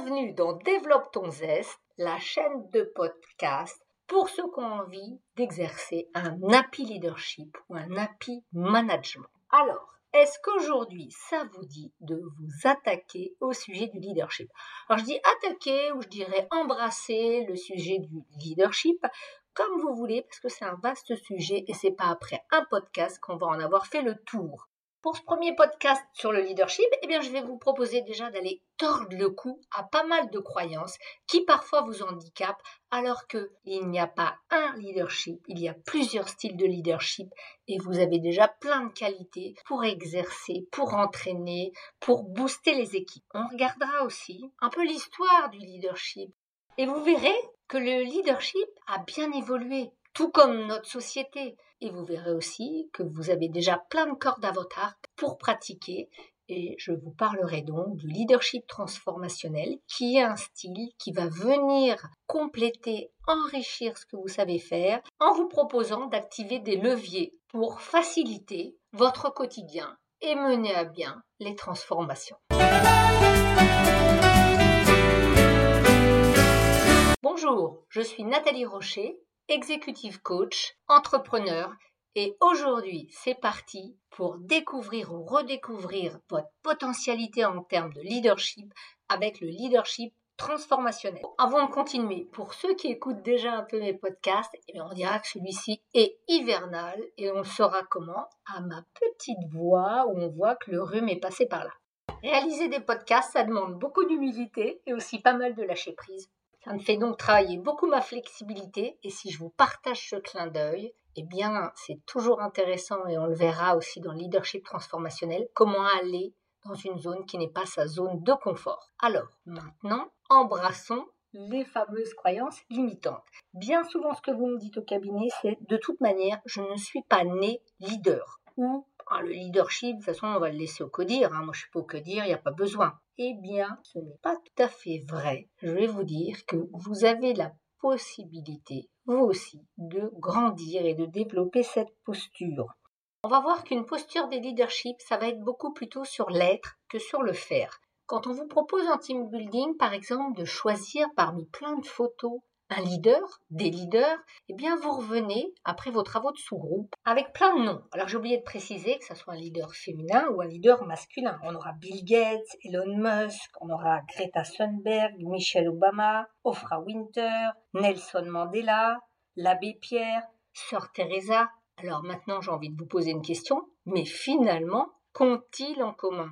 Bienvenue dans Développe ton zeste, la chaîne de podcast pour ceux qui ont envie d'exercer un happy leadership ou un happy management. Alors, est-ce qu'aujourd'hui, ça vous dit de vous attaquer au sujet du leadership? Alors, je dis attaquer ou je dirais embrasser le sujet du leadership comme vous voulez parce que c'est un vaste sujet et c'est pas après un podcast qu'on va en avoir fait le tour. Pour ce premier podcast sur le leadership, eh je vais vous proposer déjà d'aller tordre le cou à pas mal de croyances qui parfois vous handicapent, alors qu'il n'y a pas un leadership, il y a plusieurs styles de leadership et vous avez déjà plein de qualités pour exercer, pour entraîner, pour booster les équipes. On regardera aussi un peu l'histoire du leadership et vous verrez que le leadership a bien évolué tout comme notre société. Et vous verrez aussi que vous avez déjà plein de cordes à votre arc pour pratiquer. Et je vous parlerai donc du leadership transformationnel, qui est un style qui va venir compléter, enrichir ce que vous savez faire, en vous proposant d'activer des leviers pour faciliter votre quotidien et mener à bien les transformations. Bonjour, je suis Nathalie Rocher executive coach, entrepreneur et aujourd'hui c'est parti pour découvrir ou redécouvrir votre potentialité en termes de leadership avec le leadership transformationnel. Avant de continuer, pour ceux qui écoutent déjà un peu mes podcasts, eh on dira que celui-ci est hivernal et on saura comment à ma petite voix où on voit que le rhume est passé par là. Réaliser des podcasts, ça demande beaucoup d'humilité et aussi pas mal de lâcher prise. Ça me fait donc travailler beaucoup ma flexibilité et si je vous partage ce clin d'œil, eh bien, c'est toujours intéressant et on le verra aussi dans le leadership transformationnel, comment aller dans une zone qui n'est pas sa zone de confort. Alors, maintenant, embrassons les fameuses croyances limitantes. Bien souvent, ce que vous me dites au cabinet, c'est de toute manière, je ne suis pas né leader ou le leadership, de toute façon, on va le laisser au codir. Hein. Moi, je ne suis pas au codir, il n'y a pas besoin. Eh bien, ce n'est pas tout à fait vrai. Je vais vous dire que vous avez la possibilité, vous aussi, de grandir et de développer cette posture. On va voir qu'une posture des leadership, ça va être beaucoup plutôt sur l'être que sur le faire. Quand on vous propose en team building, par exemple, de choisir parmi plein de photos un leader, des leaders, eh bien vous revenez après vos travaux de sous-groupe avec plein de noms. Alors j'ai oublié de préciser que ce soit un leader féminin ou un leader masculin. On aura Bill Gates, Elon Musk, on aura Greta Thunberg, Michelle Obama, Oprah Winter, Nelson Mandela, l'abbé Pierre, Sœur Teresa. Alors maintenant j'ai envie de vous poser une question, mais finalement, qu'ont-ils en commun?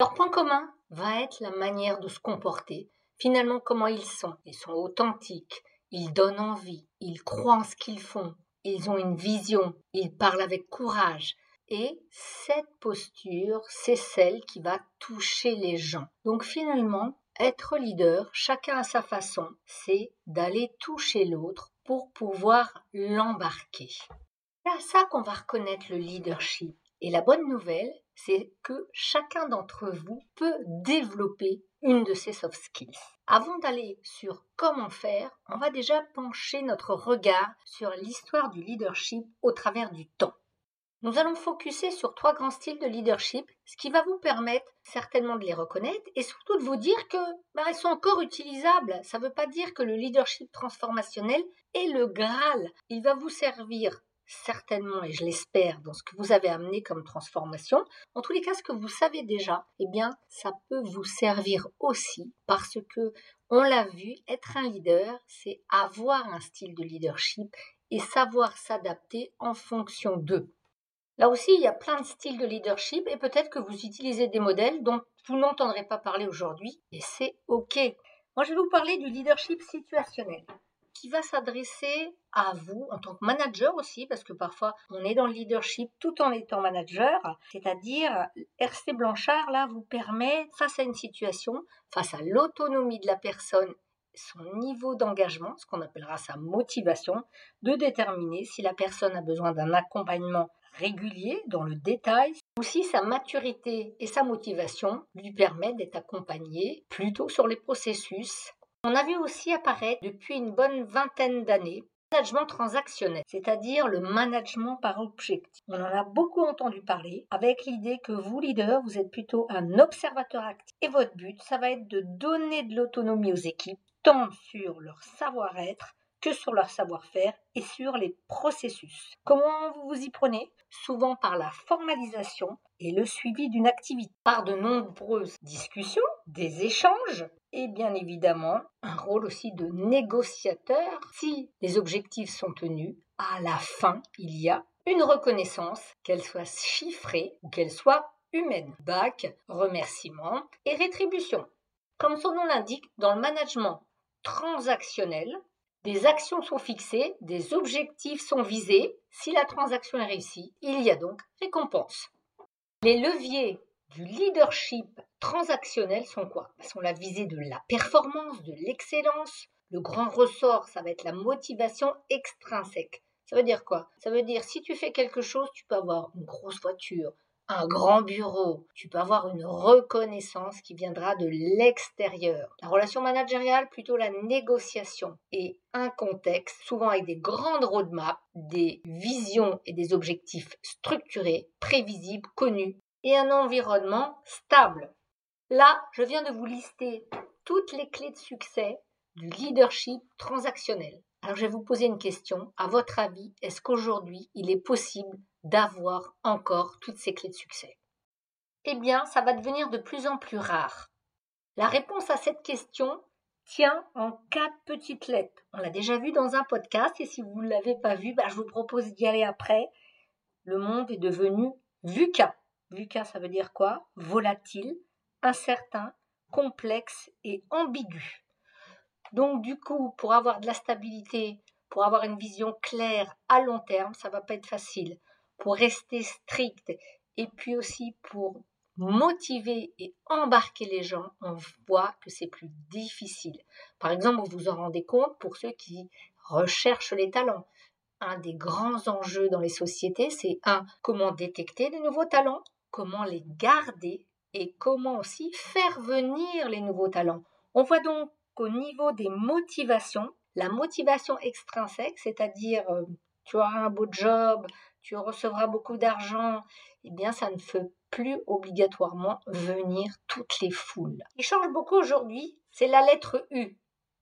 Leur point commun va être la manière de se comporter, finalement comment ils sont? Ils sont authentiques, ils donnent envie, ils croient en ce qu'ils font, ils ont une vision, ils parlent avec courage. Et cette posture, c'est celle qui va toucher les gens. Donc finalement, être leader, chacun à sa façon, c'est d'aller toucher l'autre pour pouvoir l'embarquer. C'est à ça qu'on va reconnaître le leadership. Et la bonne nouvelle, c'est que chacun d'entre vous peut développer une de ces soft skills. Avant d'aller sur comment faire, on va déjà pencher notre regard sur l'histoire du leadership au travers du temps. Nous allons focuser sur trois grands styles de leadership, ce qui va vous permettre certainement de les reconnaître et surtout de vous dire que bah, sont encore utilisables. Ça ne veut pas dire que le leadership transformationnel est le Graal. Il va vous servir certainement, et je l'espère, dans ce que vous avez amené comme transformation. En tous les cas, ce que vous savez déjà, eh bien, ça peut vous servir aussi parce que, on l'a vu, être un leader, c'est avoir un style de leadership et savoir s'adapter en fonction d'eux. Là aussi, il y a plein de styles de leadership et peut-être que vous utilisez des modèles dont vous n'entendrez pas parler aujourd'hui et c'est OK. Moi, je vais vous parler du leadership situationnel qui va s'adresser à vous en tant que manager aussi, parce que parfois on est dans le leadership tout en étant manager, c'est-à-dire RC Blanchard là vous permet face à une situation, face à l'autonomie de la personne son niveau d'engagement, ce qu'on appellera sa motivation, de déterminer si la personne a besoin d'un accompagnement régulier dans le détail, ou si sa maturité et sa motivation lui permettent d'être accompagné plutôt sur les processus on a vu aussi apparaître depuis une bonne vingtaine d'années management transactionnel, c'est-à-dire le management par objectif. On en a beaucoup entendu parler avec l'idée que vous, leader, vous êtes plutôt un observateur actif. Et votre but, ça va être de donner de l'autonomie aux équipes, tant sur leur savoir-être que sur leur savoir-faire et sur les processus. Comment vous vous y prenez? Souvent par la formalisation et le suivi d'une activité, par de nombreuses discussions, des échanges et bien évidemment un rôle aussi de négociateur. Si les objectifs sont tenus, à la fin, il y a une reconnaissance, qu'elle soit chiffrée ou qu'elle soit humaine. Bac, remerciement et rétribution. Comme son nom l'indique, dans le management transactionnel, des actions sont fixées, des objectifs sont visés. Si la transaction est réussie, il y a donc récompense. Les leviers du leadership transactionnel sont quoi? Sont la visée de la performance, de l'excellence. Le grand ressort, ça va être la motivation extrinsèque. Ça veut dire quoi? Ça veut dire si tu fais quelque chose, tu peux avoir une grosse voiture, un grand bureau, tu peux avoir une reconnaissance qui viendra de l'extérieur. La relation managériale, plutôt la négociation et un contexte, souvent avec des grandes roadmaps, des visions et des objectifs structurés, prévisibles, connus et un environnement stable. Là, je viens de vous lister toutes les clés de succès du leadership transactionnel. Alors je vais vous poser une question. À votre avis, est-ce qu'aujourd'hui, il est possible d'avoir encore toutes ces clés de succès? Eh bien, ça va devenir de plus en plus rare. La réponse à cette question tient en quatre petites lettres. On l'a déjà vu dans un podcast et si vous ne l'avez pas vu, bah, je vous propose d'y aller après. Le monde est devenu VUCA. VUCA, ça veut dire quoi? Volatile, incertain, complexe et ambigu. Donc du coup, pour avoir de la stabilité, pour avoir une vision claire à long terme, ça va pas être facile. Pour rester strict et puis aussi pour motiver et embarquer les gens, on voit que c'est plus difficile. Par exemple, vous vous en rendez compte pour ceux qui recherchent les talents. Un des grands enjeux dans les sociétés, c'est un, comment détecter les nouveaux talents, comment les garder et comment aussi faire venir les nouveaux talents. On voit donc qu'au niveau des motivations, la motivation extrinsèque, c'est-à-dire euh, tu auras un beau job, tu recevras beaucoup d'argent, eh bien ça ne fait plus obligatoirement venir toutes les foules. Qui change beaucoup aujourd'hui, c'est la lettre U,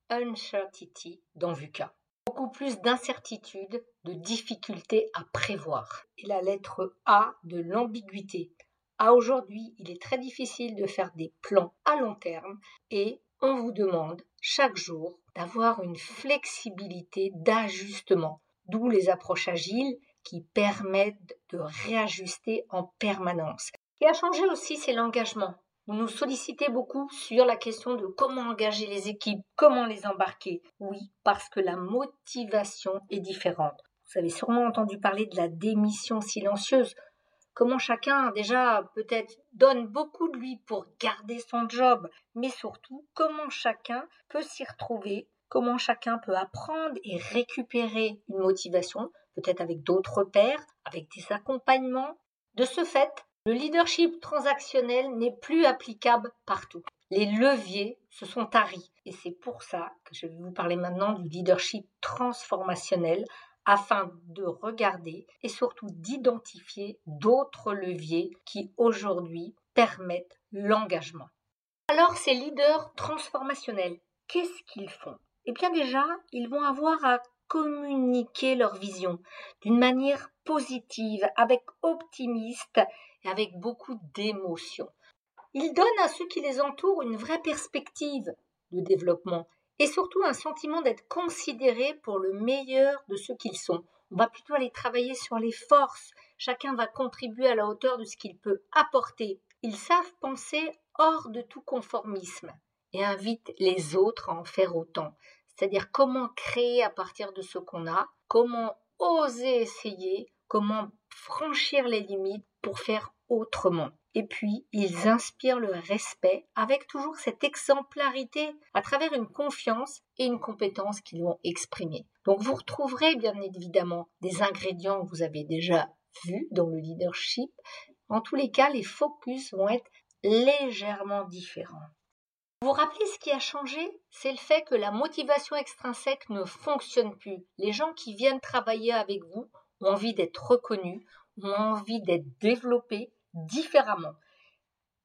uncertainty dans VUCA. Beaucoup plus d'incertitude, de difficulté à prévoir. Et la lettre A de l'ambiguïté. À aujourd'hui, il est très difficile de faire des plans à long terme et on vous demande chaque jour d'avoir une flexibilité d'ajustement, d'où les approches agiles qui permettent de réajuster en permanence. Ce qui a changé aussi, c'est l'engagement. Vous nous sollicitez beaucoup sur la question de comment engager les équipes, comment les embarquer. Oui, parce que la motivation est différente. Vous avez sûrement entendu parler de la démission silencieuse comment chacun déjà peut-être donne beaucoup de lui pour garder son job, mais surtout comment chacun peut s'y retrouver, comment chacun peut apprendre et récupérer une motivation, peut-être avec d'autres pairs, avec des accompagnements. De ce fait, le leadership transactionnel n'est plus applicable partout. Les leviers se sont taris et c'est pour ça que je vais vous parler maintenant du leadership transformationnel afin de regarder et surtout d'identifier d'autres leviers qui aujourd'hui permettent l'engagement. Alors ces leaders transformationnels, qu'est-ce qu'ils font? Eh bien déjà, ils vont avoir à communiquer leur vision d'une manière positive, avec optimiste et avec beaucoup d'émotion. Ils donnent à ceux qui les entourent une vraie perspective de développement et surtout un sentiment d'être considéré pour le meilleur de ce qu'ils sont. On va plutôt aller travailler sur les forces. Chacun va contribuer à la hauteur de ce qu'il peut apporter. Ils savent penser hors de tout conformisme et invitent les autres à en faire autant. C'est-à-dire comment créer à partir de ce qu'on a, comment oser essayer, comment franchir les limites pour faire autrement. Et puis, ils inspirent le respect avec toujours cette exemplarité à travers une confiance et une compétence qu'ils vont exprimer. Donc, vous retrouverez bien évidemment des ingrédients que vous avez déjà vus dans le leadership. En tous les cas, les focus vont être légèrement différents. Vous vous rappelez ce qui a changé? C'est le fait que la motivation extrinsèque ne fonctionne plus. Les gens qui viennent travailler avec vous ont envie d'être reconnus, ont envie d'être développés différemment.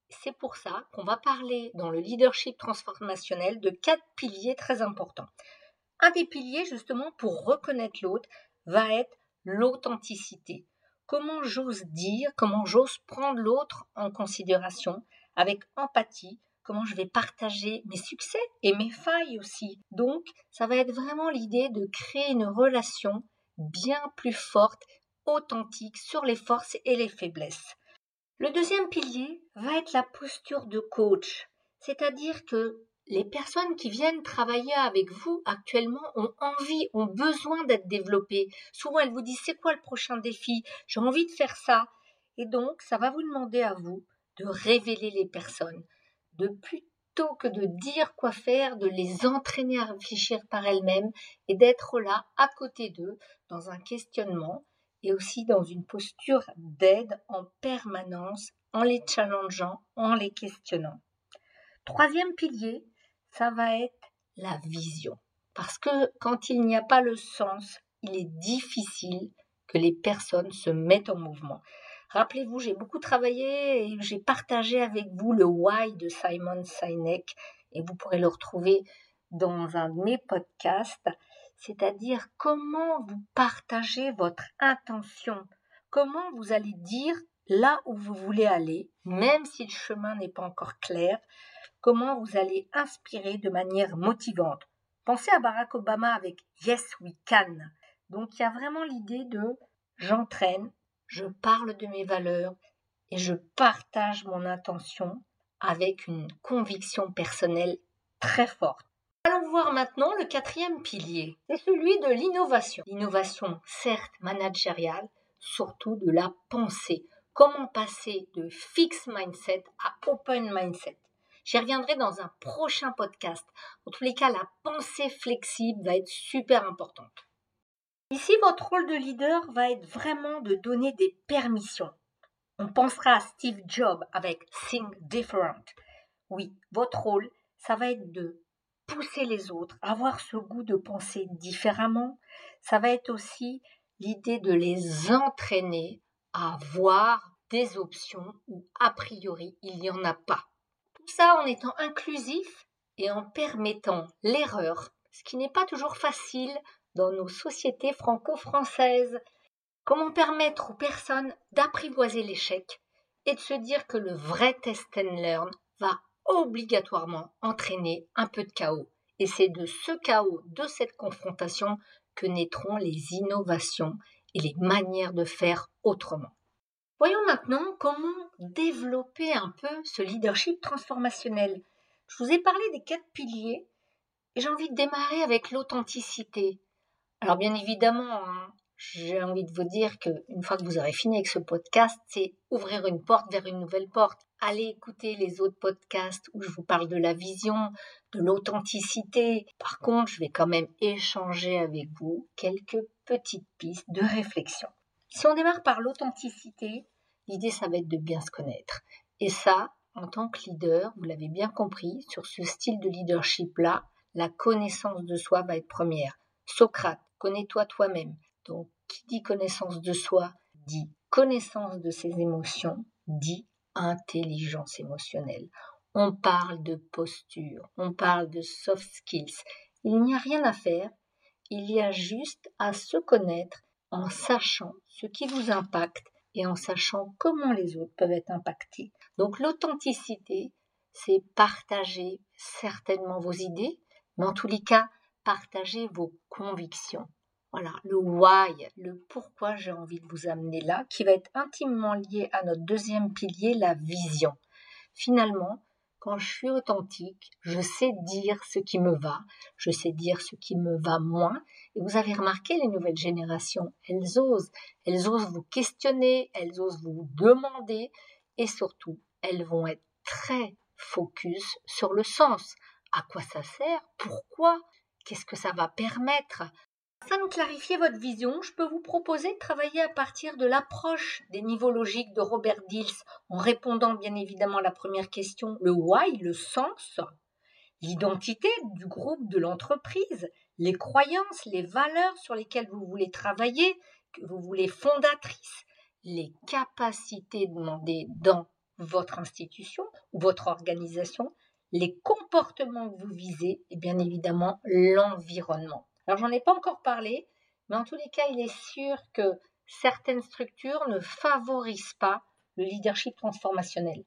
C'est pour ça qu'on va parler dans le leadership transformationnel de quatre piliers très importants. Un des piliers, justement, pour reconnaître l'autre, va être l'authenticité. Comment j'ose dire, comment j'ose prendre l'autre en considération avec empathie, comment je vais partager mes succès et mes failles aussi. Donc, ça va être vraiment l'idée de créer une relation bien plus forte, authentique sur les forces et les faiblesses. Le deuxième pilier va être la posture de coach, c'est-à-dire que les personnes qui viennent travailler avec vous actuellement ont envie, ont besoin d'être développées. Souvent, elles vous disent c'est quoi le prochain défi? J'ai envie de faire ça. Et donc, ça va vous demander à vous de révéler les personnes, de plutôt que de dire quoi faire, de les entraîner à réfléchir par elles-mêmes et d'être là à côté d'eux dans un questionnement et aussi dans une posture d'aide en permanence en les challengeant, en les questionnant. Troisième pilier, ça va être la vision. Parce que quand il n'y a pas le sens, il est difficile que les personnes se mettent en mouvement. Rappelez-vous, j'ai beaucoup travaillé et j'ai partagé avec vous le why de Simon Sinek et vous pourrez le retrouver dans un de mes podcasts, c'est-à-dire comment vous partagez votre intention, comment vous allez dire là où vous voulez aller, même si le chemin n'est pas encore clair, comment vous allez inspirer de manière motivante. Pensez à Barack Obama avec Yes We Can. Donc il y a vraiment l'idée de j'entraîne, je parle de mes valeurs et je partage mon intention avec une conviction personnelle très forte. Allons voir maintenant le quatrième pilier, c'est celui de l'innovation. L'innovation, certes managériale, surtout de la pensée. Comment passer de fixed mindset à open mindset? J'y reviendrai dans un prochain podcast. En tous les cas, la pensée flexible va être super importante. Ici, votre rôle de leader va être vraiment de donner des permissions. On pensera à Steve Jobs avec Think Different. Oui, votre rôle, ça va être de pousser les autres, avoir ce goût de penser différemment. Ça va être aussi l'idée de les entraîner à voir des options où a priori il n'y en a pas. Tout ça en étant inclusif et en permettant l'erreur, ce qui n'est pas toujours facile dans nos sociétés franco-françaises. Comment permettre aux personnes d'apprivoiser l'échec et de se dire que le vrai test and learn va obligatoirement entraîner un peu de chaos. Et c'est de ce chaos, de cette confrontation, que naîtront les innovations et les manières de faire autrement. Voyons maintenant comment développer un peu ce leadership transformationnel. Je vous ai parlé des quatre piliers et j'ai envie de démarrer avec l'authenticité. Alors bien évidemment, hein, j'ai envie de vous dire qu'une fois que vous aurez fini avec ce podcast, c'est ouvrir une porte vers une nouvelle porte. Allez écouter les autres podcasts où je vous parle de la vision, de l'authenticité. Par contre, je vais quand même échanger avec vous quelques petites pistes de réflexion. Si on démarre par l'authenticité, l'idée, ça va être de bien se connaître. Et ça, en tant que leader, vous l'avez bien compris, sur ce style de leadership-là, la connaissance de soi va être première. Socrate, connais-toi toi-même. Donc, qui dit connaissance de soi, dit connaissance de ses émotions, dit intelligence émotionnelle. On parle de posture, on parle de soft skills. Il n'y a rien à faire, il y a juste à se connaître en sachant ce qui vous impacte et en sachant comment les autres peuvent être impactés. Donc l'authenticité, c'est partager certainement vos idées, mais en tous les cas, partager vos convictions. Voilà, le why, le pourquoi j'ai envie de vous amener là, qui va être intimement lié à notre deuxième pilier, la vision. Finalement, quand je suis authentique, je sais dire ce qui me va, je sais dire ce qui me va moins. Et vous avez remarqué les nouvelles générations, elles osent, elles osent vous questionner, elles osent vous demander et surtout, elles vont être très focus sur le sens. À quoi ça sert? Pourquoi? Qu'est-ce que ça va permettre? Afin de clarifier votre vision, je peux vous proposer de travailler à partir de l'approche des niveaux logiques de Robert Dills en répondant bien évidemment à la première question, le why, le sens, l'identité du groupe, de l'entreprise, les croyances, les valeurs sur lesquelles vous voulez travailler, que vous voulez fondatrices, les capacités demandées dans votre institution ou votre organisation, les comportements que vous visez et bien évidemment l'environnement. Alors j'en ai pas encore parlé, mais en tous les cas, il est sûr que certaines structures ne favorisent pas le leadership transformationnel.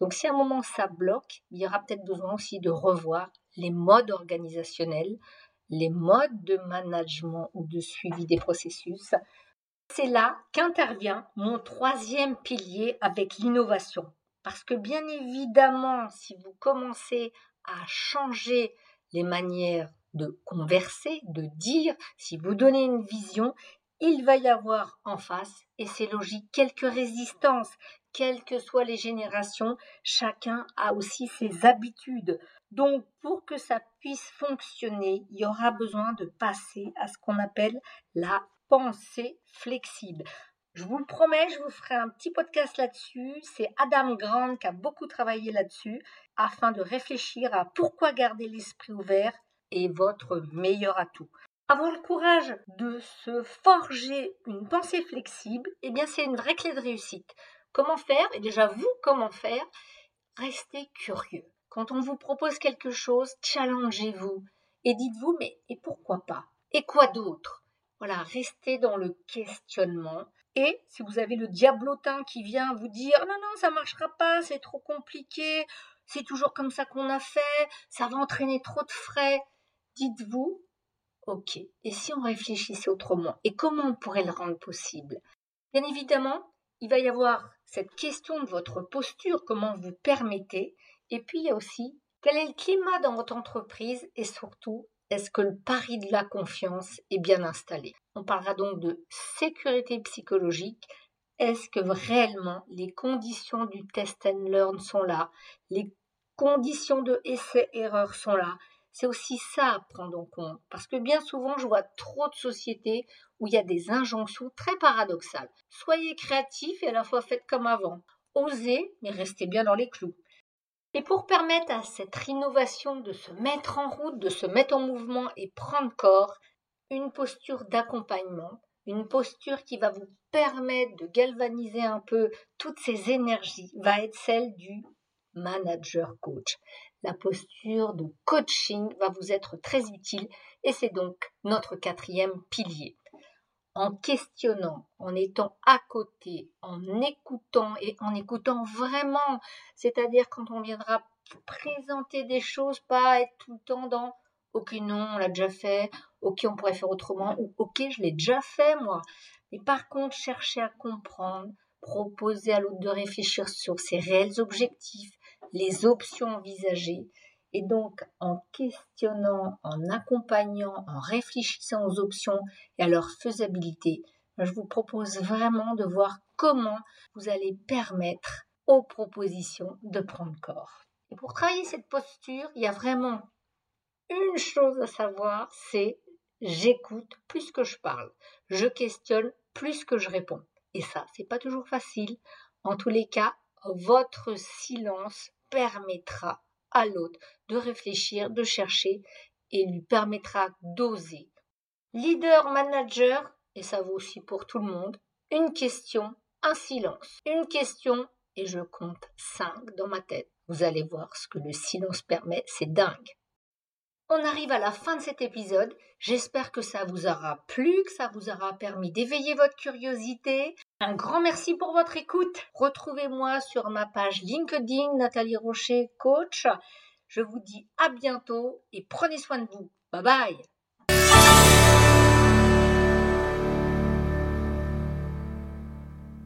Donc si à un moment ça bloque, il y aura peut-être besoin aussi de revoir les modes organisationnels, les modes de management ou de suivi des processus. C'est là qu'intervient mon troisième pilier avec l'innovation. Parce que bien évidemment, si vous commencez à changer les manières de converser, de dire, si vous donnez une vision, il va y avoir en face, et c'est logique, quelques résistances, quelles que soient les générations, chacun a aussi ses habitudes. Donc, pour que ça puisse fonctionner, il y aura besoin de passer à ce qu'on appelle la pensée flexible. Je vous le promets, je vous ferai un petit podcast là-dessus. C'est Adam Grant qui a beaucoup travaillé là-dessus afin de réfléchir à pourquoi garder l'esprit ouvert est votre meilleur atout. Avoir le courage de se forger une pensée flexible, eh bien c'est une vraie clé de réussite. Comment faire? Et déjà vous, comment faire Restez curieux. Quand on vous propose quelque chose, challengez-vous et dites-vous mais et pourquoi pas? Et quoi d'autre? Voilà, restez dans le questionnement. Et si vous avez le diablotin qui vient vous dire non non ça marchera pas, c'est trop compliqué, c'est toujours comme ça qu'on a fait, ça va entraîner trop de frais, dites-vous Ok, et si on réfléchissait autrement Et comment on pourrait le rendre possible? Bien évidemment, il va y avoir cette question de votre posture, comment vous permettez, et puis il y a aussi quel est le climat dans votre entreprise et surtout, est-ce que le pari de la confiance est bien installé? On parlera donc de sécurité psychologique. Est-ce que réellement les conditions du test and learn sont là? Les conditions de essai-erreur sont là? C'est aussi ça à prendre en compte. Parce que bien souvent, je vois trop de sociétés où il y a des injonctions très paradoxales. Soyez créatifs et à la fois faites comme avant. Osez, mais restez bien dans les clous. Et pour permettre à cette innovation de se mettre en route, de se mettre en mouvement et prendre corps, une posture d'accompagnement, une posture qui va vous permettre de galvaniser un peu toutes ces énergies, va être celle du manager coach la posture de coaching va vous être très utile et c'est donc notre quatrième pilier. En questionnant, en étant à côté, en écoutant et en écoutant vraiment, c'est-à-dire quand on viendra présenter des choses, pas être tout le temps dans ok non, on l'a déjà fait, ok on pourrait faire autrement ou ok je l'ai déjà fait moi. Mais par contre, chercher à comprendre, proposer à l'autre de réfléchir sur ses réels objectifs, les options envisagées. Et donc, en questionnant, en accompagnant, en réfléchissant aux options et à leur faisabilité, je vous propose vraiment de voir comment vous allez permettre aux propositions de prendre corps. Et pour travailler cette posture, il y a vraiment une chose à savoir, c'est j'écoute plus que je parle. Je questionne plus que je réponds. Et ça, c'est pas toujours facile. En tous les cas, votre silence permettra à l'autre de réfléchir, de chercher et lui permettra d'oser. Leader, manager, et ça vaut aussi pour tout le monde, une question, un silence. Une question et je compte cinq dans ma tête. Vous allez voir ce que le silence permet, c'est dingue. On arrive à la fin de cet épisode. J'espère que ça vous aura plu, que ça vous aura permis d'éveiller votre curiosité. Un grand merci pour votre écoute. Retrouvez-moi sur ma page LinkedIn Nathalie Rocher Coach. Je vous dis à bientôt et prenez soin de vous. Bye bye